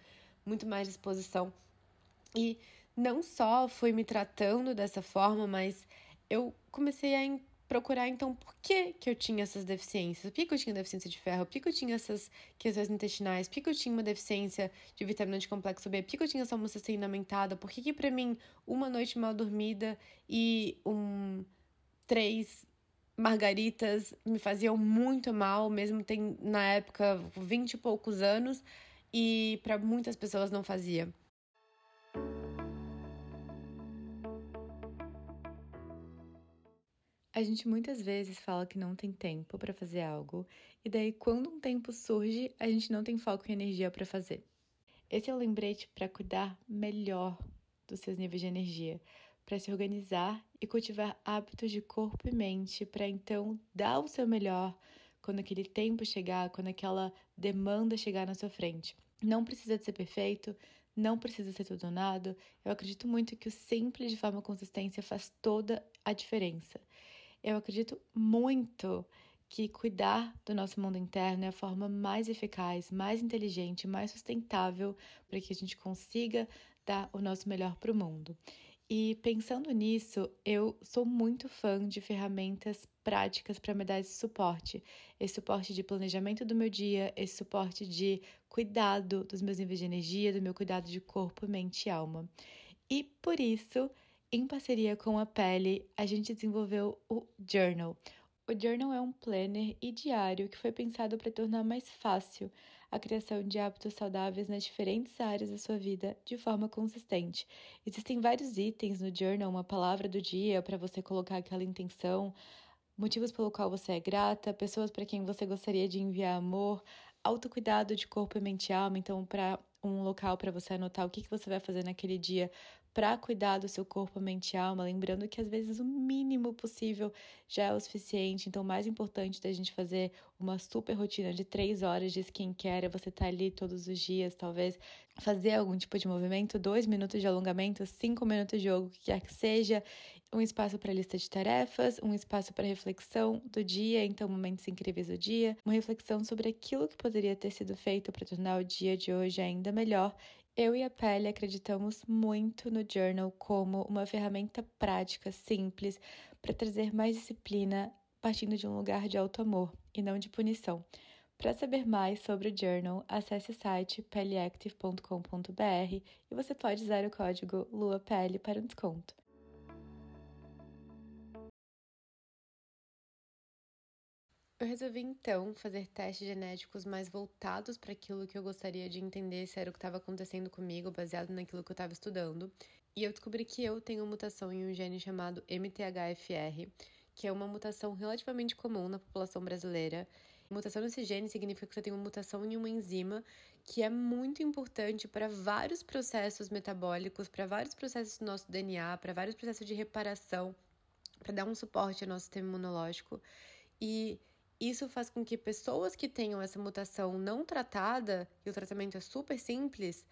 muito mais disposição. E não só fui me tratando dessa forma, mas eu comecei a procurar então por que, que eu tinha essas deficiências. Por que, que eu tinha deficiência de ferro? Por que, que eu tinha essas questões intestinais? Por que, que eu tinha uma deficiência de vitamina de complexo B? Por que, que eu tinha essa homocisteinina aumentada? Por que, que para mim uma noite mal dormida e um três margaritas me faziam muito mal, mesmo tem na época vinte e poucos anos, e para muitas pessoas não fazia. A gente muitas vezes fala que não tem tempo para fazer algo, e daí quando um tempo surge, a gente não tem foco e energia para fazer. Esse é o lembrete para cuidar melhor dos seus níveis de energia, para se organizar e cultivar hábitos de corpo e mente para então dar o seu melhor quando aquele tempo chegar, quando aquela demanda chegar na sua frente. Não precisa de ser perfeito, não precisa ser tudo ou nada, eu acredito muito que o simples de forma consistência faz toda a diferença. Eu acredito muito que cuidar do nosso mundo interno é a forma mais eficaz, mais inteligente, mais sustentável para que a gente consiga dar o nosso melhor para o mundo. E pensando nisso, eu sou muito fã de ferramentas práticas para me dar esse suporte. Esse suporte de planejamento do meu dia, esse suporte de cuidado dos meus níveis de energia, do meu cuidado de corpo, mente e alma. E por isso, em parceria com a Pele, a gente desenvolveu o Journal. O Journal é um planner e diário que foi pensado para tornar mais fácil a criação de hábitos saudáveis nas diferentes áreas da sua vida de forma consistente. Existem vários itens no Journal, uma palavra do dia para você colocar aquela intenção, motivos pelo qual você é grata, pessoas para quem você gostaria de enviar amor, autocuidado de corpo e mente e alma, então para um local para você anotar o que, que você vai fazer naquele dia para cuidar do seu corpo, mente e alma, lembrando que às vezes o mínimo possível já é o suficiente. Então, o mais importante da gente fazer uma super rotina de três horas de skincare é você tá ali todos os dias, talvez fazer algum tipo de movimento, dois minutos de alongamento, cinco minutos de yoga, o que quer que seja, um espaço para lista de tarefas, um espaço para reflexão do dia, então momentos incríveis do dia, uma reflexão sobre aquilo que poderia ter sido feito para tornar o dia de hoje ainda melhor eu e a Pele acreditamos muito no journal como uma ferramenta prática, simples, para trazer mais disciplina partindo de um lugar de alto amor e não de punição. Para saber mais sobre o journal, acesse o site peleactive.com.br e você pode usar o código LUAPELE para um desconto. Eu resolvi então fazer testes genéticos mais voltados para aquilo que eu gostaria de entender se era o que estava acontecendo comigo, baseado naquilo que eu estava estudando. E eu descobri que eu tenho mutação em um gene chamado MTHFR, que é uma mutação relativamente comum na população brasileira. Mutação nesse gene significa que você tem uma mutação em uma enzima que é muito importante para vários processos metabólicos, para vários processos do nosso DNA, para vários processos de reparação, para dar um suporte ao nosso sistema imunológico. E isso faz com que pessoas que tenham essa mutação não tratada, e o tratamento é super simples,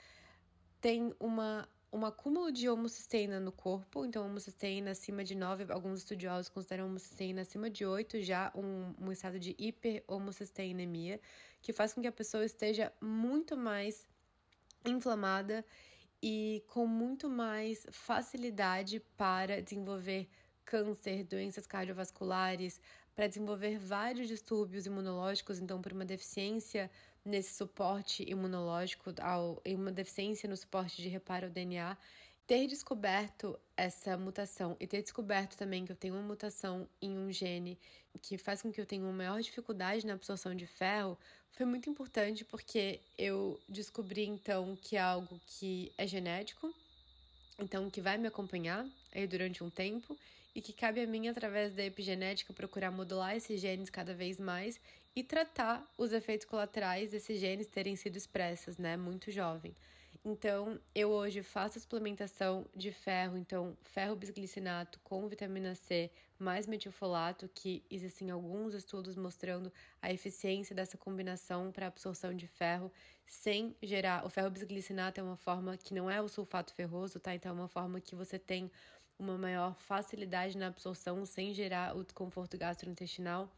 tenham uma, um acúmulo de homocisteína no corpo, então homocisteína acima de 9, alguns estudiosos consideram homocisteína acima de 8 já um, um estado de hiperhomocisteinemia, que faz com que a pessoa esteja muito mais inflamada e com muito mais facilidade para desenvolver câncer, doenças cardiovasculares, para desenvolver vários distúrbios imunológicos, então por uma deficiência nesse suporte imunológico, ao, uma deficiência no suporte de reparo ao DNA, ter descoberto essa mutação e ter descoberto também que eu tenho uma mutação em um gene que faz com que eu tenha uma maior dificuldade na absorção de ferro foi muito importante porque eu descobri então que é algo que é genético, então que vai me acompanhar aí durante um tempo e que cabe a mim, através da epigenética, procurar modular esses genes cada vez mais e tratar os efeitos colaterais desses genes terem sido expressos, né, muito jovem. Então, eu hoje faço a suplementação de ferro, então ferro bisglicinato com vitamina C mais metilfolato, que existem alguns estudos mostrando a eficiência dessa combinação para absorção de ferro sem gerar. O ferro bisglicinato é uma forma que não é o sulfato ferroso, tá? Então é uma forma que você tem uma maior facilidade na absorção sem gerar o desconforto gastrointestinal.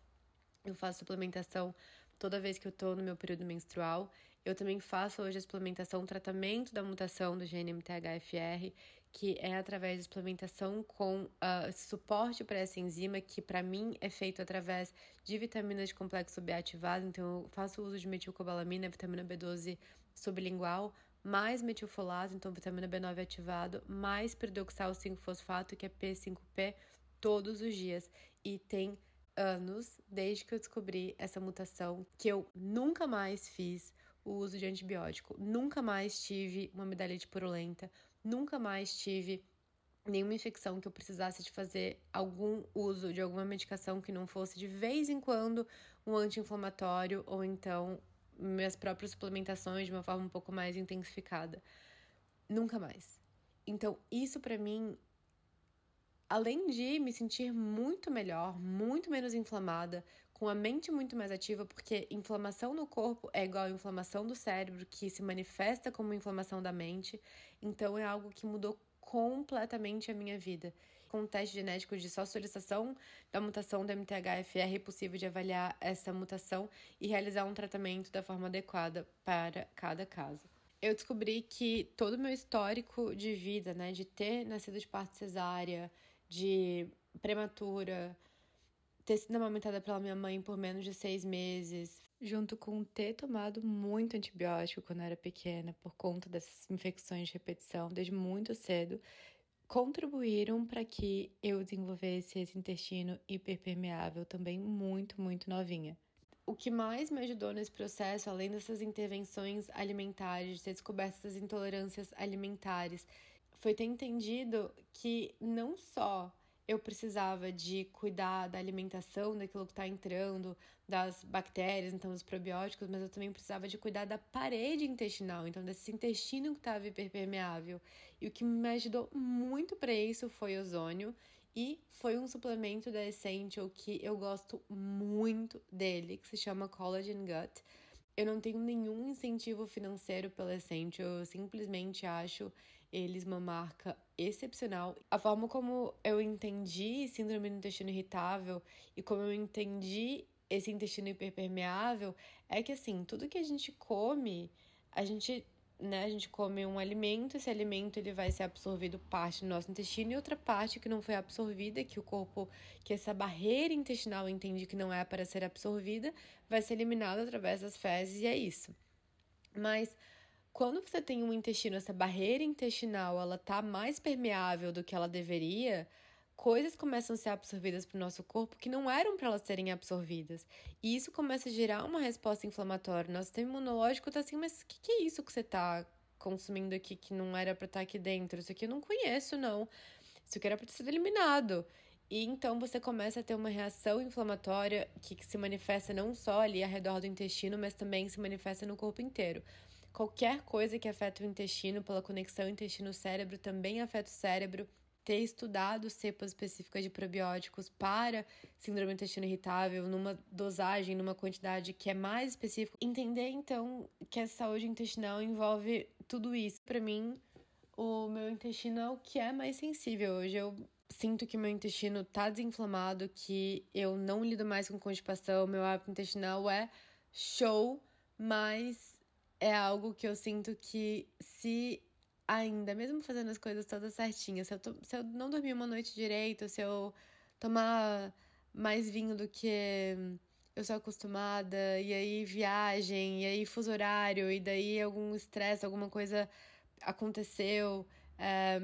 Eu faço suplementação toda vez que eu estou no meu período menstrual. Eu também faço hoje a suplementação, tratamento da mutação do gene MTHFR, que é através de suplementação com uh, suporte para essa enzima, que para mim é feito através de vitaminas de complexo B ativado. Então, eu faço uso de metilcobalamina, vitamina B12 sublingual, mais metilfolato, então vitamina B9 ativado, mais peridoxal 5-fosfato, que é P5P, todos os dias. E tem anos desde que eu descobri essa mutação que eu nunca mais fiz o uso de antibiótico, nunca mais tive uma amidalite purulenta, nunca mais tive nenhuma infecção que eu precisasse de fazer algum uso de alguma medicação que não fosse de vez em quando um anti-inflamatório ou então minhas próprias suplementações de uma forma um pouco mais intensificada. Nunca mais. Então, isso para mim além de me sentir muito melhor, muito menos inflamada, com a mente muito mais ativa, porque inflamação no corpo é igual a inflamação do cérebro, que se manifesta como inflamação da mente. Então é algo que mudou completamente a minha vida. Com um teste genético de só solicitação da mutação do MTHFR é possível de avaliar essa mutação e realizar um tratamento da forma adequada para cada caso. Eu descobri que todo o meu histórico de vida, né, de ter nascido de parto cesárea, de prematura, ter sido amamentada pela minha mãe por menos de seis meses, junto com ter tomado muito antibiótico quando eu era pequena, por conta dessas infecções de repetição desde muito cedo, contribuíram para que eu desenvolvesse esse intestino hiperpermeável também muito, muito novinha. O que mais me ajudou nesse processo, além dessas intervenções alimentares, de ter descoberto essas intolerâncias alimentares, foi ter entendido que não só eu precisava de cuidar da alimentação, daquilo que está entrando, das bactérias, então dos probióticos, mas eu também precisava de cuidar da parede intestinal, então desse intestino que estava hiperpermeável. E o que me ajudou muito para isso foi ozônio e foi um suplemento da Essential que eu gosto muito dele, que se chama Collagen Gut. Eu não tenho nenhum incentivo financeiro pela Essential, eu simplesmente acho eles uma marca excepcional. A forma como eu entendi síndrome do intestino irritável e como eu entendi esse intestino hiperpermeável é que assim, tudo que a gente come, a gente né, a gente come um alimento, esse alimento ele vai ser absorvido parte do nosso intestino e outra parte que não foi absorvida, que o corpo, que essa barreira intestinal entende que não é para ser absorvida, vai ser eliminada através das fezes e é isso. Mas quando você tem um intestino, essa barreira intestinal, ela tá mais permeável do que ela deveria, coisas começam a ser absorvidas para o nosso corpo que não eram para elas serem absorvidas. E isso começa a gerar uma resposta inflamatória. Nosso sistema imunológico está assim, mas o que, que é isso que você está consumindo aqui que não era para estar tá aqui dentro? Isso aqui eu não conheço, não. Isso aqui era para ter sido eliminado. E então você começa a ter uma reação inflamatória que, que se manifesta não só ali ao redor do intestino, mas também se manifesta no corpo inteiro. Qualquer coisa que afeta o intestino, pela conexão intestino-cérebro, também afeta o cérebro ter estudado cepas específicas de probióticos para síndrome do intestino irritável, numa dosagem, numa quantidade que é mais específica. Entender então que a saúde intestinal envolve tudo isso. Para mim, o meu intestino é o que é mais sensível. Hoje eu sinto que meu intestino tá desinflamado, que eu não lido mais com constipação, meu hábito intestinal é show, mas é algo que eu sinto que se ainda, mesmo fazendo as coisas todas certinhas, se eu, se eu não dormir uma noite direito, se eu tomar mais vinho do que eu sou acostumada, e aí viagem, e aí fuso horário, e daí algum estresse, alguma coisa aconteceu, é,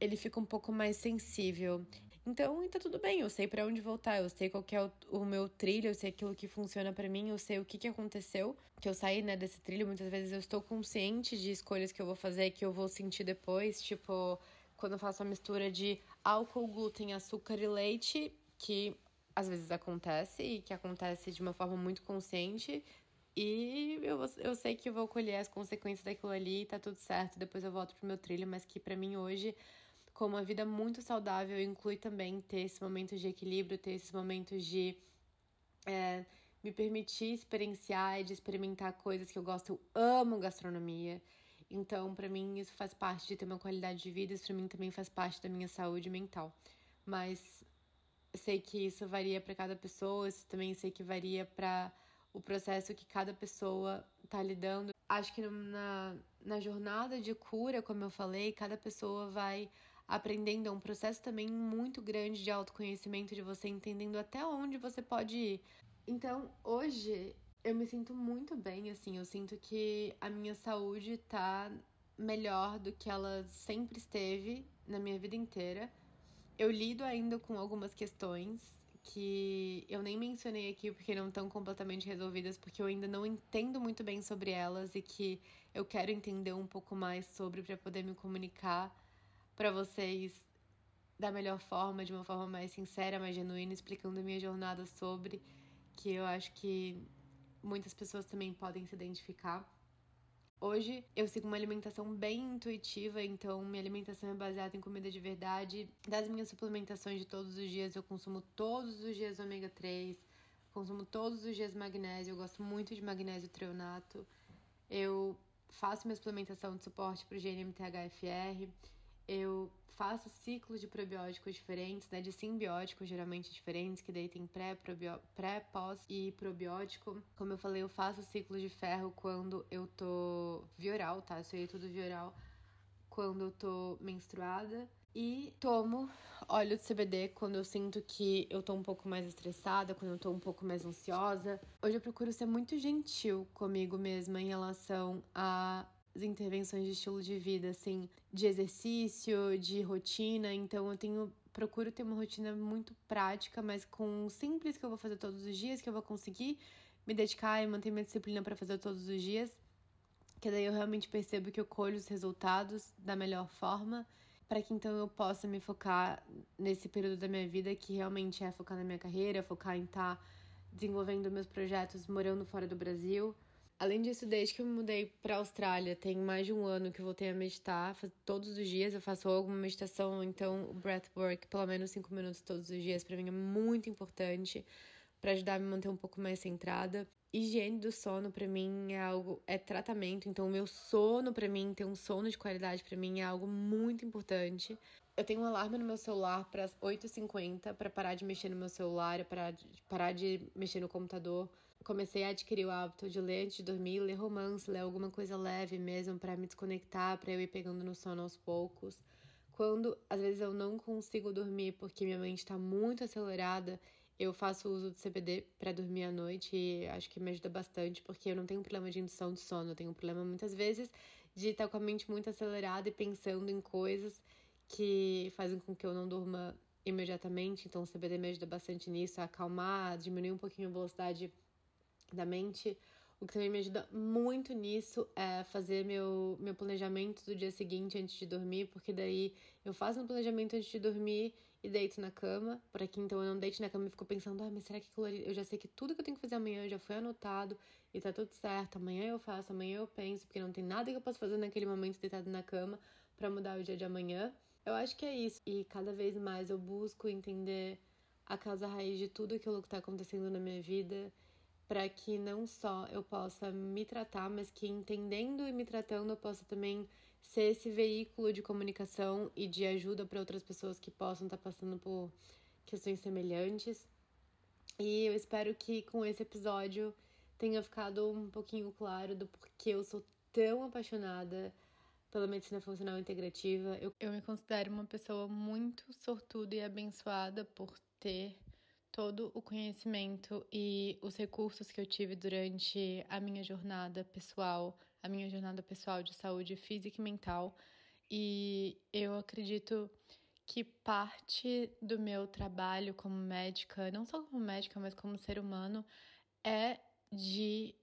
ele fica um pouco mais sensível. Então, tá tudo bem, eu sei para onde voltar, eu sei qual é o, o, meu trilho, eu sei aquilo que funciona para mim, eu sei o que, que aconteceu, que eu saí, né, desse trilho, muitas vezes eu estou consciente de escolhas que eu vou fazer, que eu vou sentir depois, tipo, quando eu faço a mistura de álcool, glúten, açúcar e leite, que às vezes acontece e que acontece de uma forma muito consciente, e eu, eu sei que eu vou colher as consequências daquilo ali, tá tudo certo, depois eu volto pro meu trilho, mas que para mim hoje como uma vida muito saudável inclui também ter esse momento de equilíbrio, ter esses momentos de é, me permitir experienciar e de experimentar coisas que eu gosto. Eu amo gastronomia. Então, para mim, isso faz parte de ter uma qualidade de vida, isso para mim também faz parte da minha saúde mental. Mas sei que isso varia para cada pessoa, isso também sei que varia para o processo que cada pessoa está lidando. Acho que na, na jornada de cura, como eu falei, cada pessoa vai aprendendo, é um processo também muito grande de autoconhecimento, de você entendendo até onde você pode ir. Então, hoje eu me sinto muito bem, assim, eu sinto que a minha saúde tá melhor do que ela sempre esteve na minha vida inteira. Eu lido ainda com algumas questões que eu nem mencionei aqui porque não estão completamente resolvidas, porque eu ainda não entendo muito bem sobre elas e que eu quero entender um pouco mais sobre para poder me comunicar para vocês da melhor forma, de uma forma mais sincera, mais genuína, explicando a minha jornada sobre, que eu acho que muitas pessoas também podem se identificar. Hoje eu sigo uma alimentação bem intuitiva, então minha alimentação é baseada em comida de verdade. Das minhas suplementações de todos os dias, eu consumo todos os dias ômega 3, consumo todos os dias magnésio, eu gosto muito de magnésio treonato. Eu faço minha suplementação de suporte para o GNMTHFR. Eu faço ciclos de probióticos diferentes, né, de simbióticos geralmente diferentes, que daí tem pré, pré, pós e probiótico. Como eu falei, eu faço ciclos de ferro quando eu tô vioral, tá? Eu sei tudo vioral quando eu tô menstruada. E tomo óleo de CBD quando eu sinto que eu tô um pouco mais estressada, quando eu tô um pouco mais ansiosa. Hoje eu procuro ser muito gentil comigo mesma em relação a intervenções de estilo de vida, assim, de exercício, de rotina. Então eu tenho procuro ter uma rotina muito prática, mas com simples que eu vou fazer todos os dias, que eu vou conseguir me dedicar e manter minha disciplina para fazer todos os dias. Que daí eu realmente percebo que eu colho os resultados da melhor forma, para que então eu possa me focar nesse período da minha vida que realmente é focar na minha carreira, focar em estar tá desenvolvendo meus projetos morando fora do Brasil Além disso, desde que eu me mudei para a Austrália, tem mais de um ano que voltei a meditar. Todos os dias eu faço alguma meditação, então o breathwork, pelo menos cinco minutos todos os dias, para mim é muito importante para ajudar a me manter um pouco mais centrada. Higiene do sono para mim é algo é tratamento, então o meu sono para mim, ter um sono de qualidade para mim é algo muito importante. Eu tenho um alarme no meu celular para as 8h50 para parar de mexer no meu celular, para parar de mexer no computador comecei a adquirir o hábito de ler antes de dormir, ler romance, ler alguma coisa leve mesmo para me desconectar, para eu ir pegando no sono aos poucos. Quando às vezes eu não consigo dormir porque minha mente está muito acelerada, eu faço uso de CBD para dormir à noite e acho que me ajuda bastante porque eu não tenho problema de indução de sono, eu tenho um problema muitas vezes de estar com a mente muito acelerada e pensando em coisas que fazem com que eu não durma imediatamente. Então o CBD me ajuda bastante nisso, a acalmar, diminuir um pouquinho a velocidade da mente. O que também me ajuda muito nisso é fazer meu, meu planejamento do dia seguinte antes de dormir, porque daí eu faço um planejamento antes de dormir e deito na cama, para que então eu não deite na cama e fico pensando, ah, mas será que eu já sei que tudo que eu tenho que fazer amanhã já foi anotado e tá tudo certo, amanhã eu faço, amanhã eu penso, porque não tem nada que eu possa fazer naquele momento deitado na cama para mudar o dia de amanhã. Eu acho que é isso. E cada vez mais eu busco entender a causa raiz de tudo aquilo que tá acontecendo na minha vida para que não só eu possa me tratar, mas que entendendo e me tratando eu possa também ser esse veículo de comunicação e de ajuda para outras pessoas que possam estar tá passando por questões semelhantes. E eu espero que com esse episódio tenha ficado um pouquinho claro do porquê eu sou tão apaixonada pela medicina funcional integrativa. Eu, eu me considero uma pessoa muito sortuda e abençoada por ter todo o conhecimento e os recursos que eu tive durante a minha jornada pessoal, a minha jornada pessoal de saúde física e mental. E eu acredito que parte do meu trabalho como médica, não só como médica, mas como ser humano, é de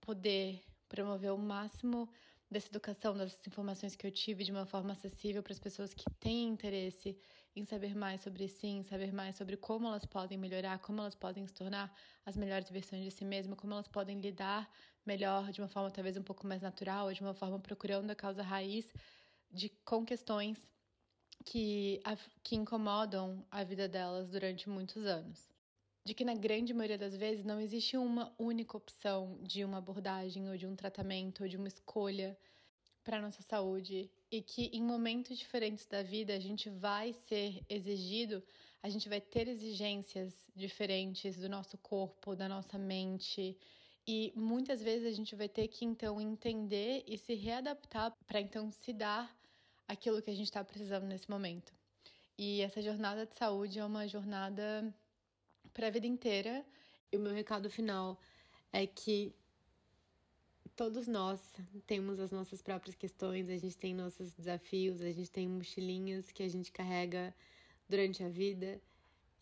poder promover o máximo dessa educação, dessas informações que eu tive de uma forma acessível para as pessoas que têm interesse em saber mais sobre si, em saber mais sobre como elas podem melhorar, como elas podem se tornar as melhores versões de si mesmas, como elas podem lidar melhor de uma forma talvez um pouco mais natural, ou de uma forma procurando a causa raiz de com questões que, que incomodam a vida delas durante muitos anos. De que na grande maioria das vezes não existe uma única opção de uma abordagem ou de um tratamento ou de uma escolha para nossa saúde e que em momentos diferentes da vida a gente vai ser exigido, a gente vai ter exigências diferentes do nosso corpo, da nossa mente e muitas vezes a gente vai ter que então entender e se readaptar para então se dar aquilo que a gente está precisando nesse momento. E essa jornada de saúde é uma jornada para a vida inteira. E o meu recado final é que todos nós temos as nossas próprias questões, a gente tem nossos desafios, a gente tem mochilinhas que a gente carrega durante a vida.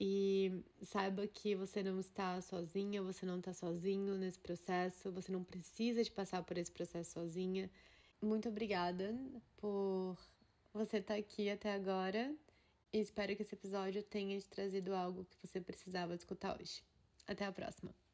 E saiba que você não está sozinha, você não está sozinho nesse processo, você não precisa de passar por esse processo sozinha. Muito obrigada por você estar aqui até agora. E espero que esse episódio tenha te trazido algo que você precisava escutar hoje. Até a próxima!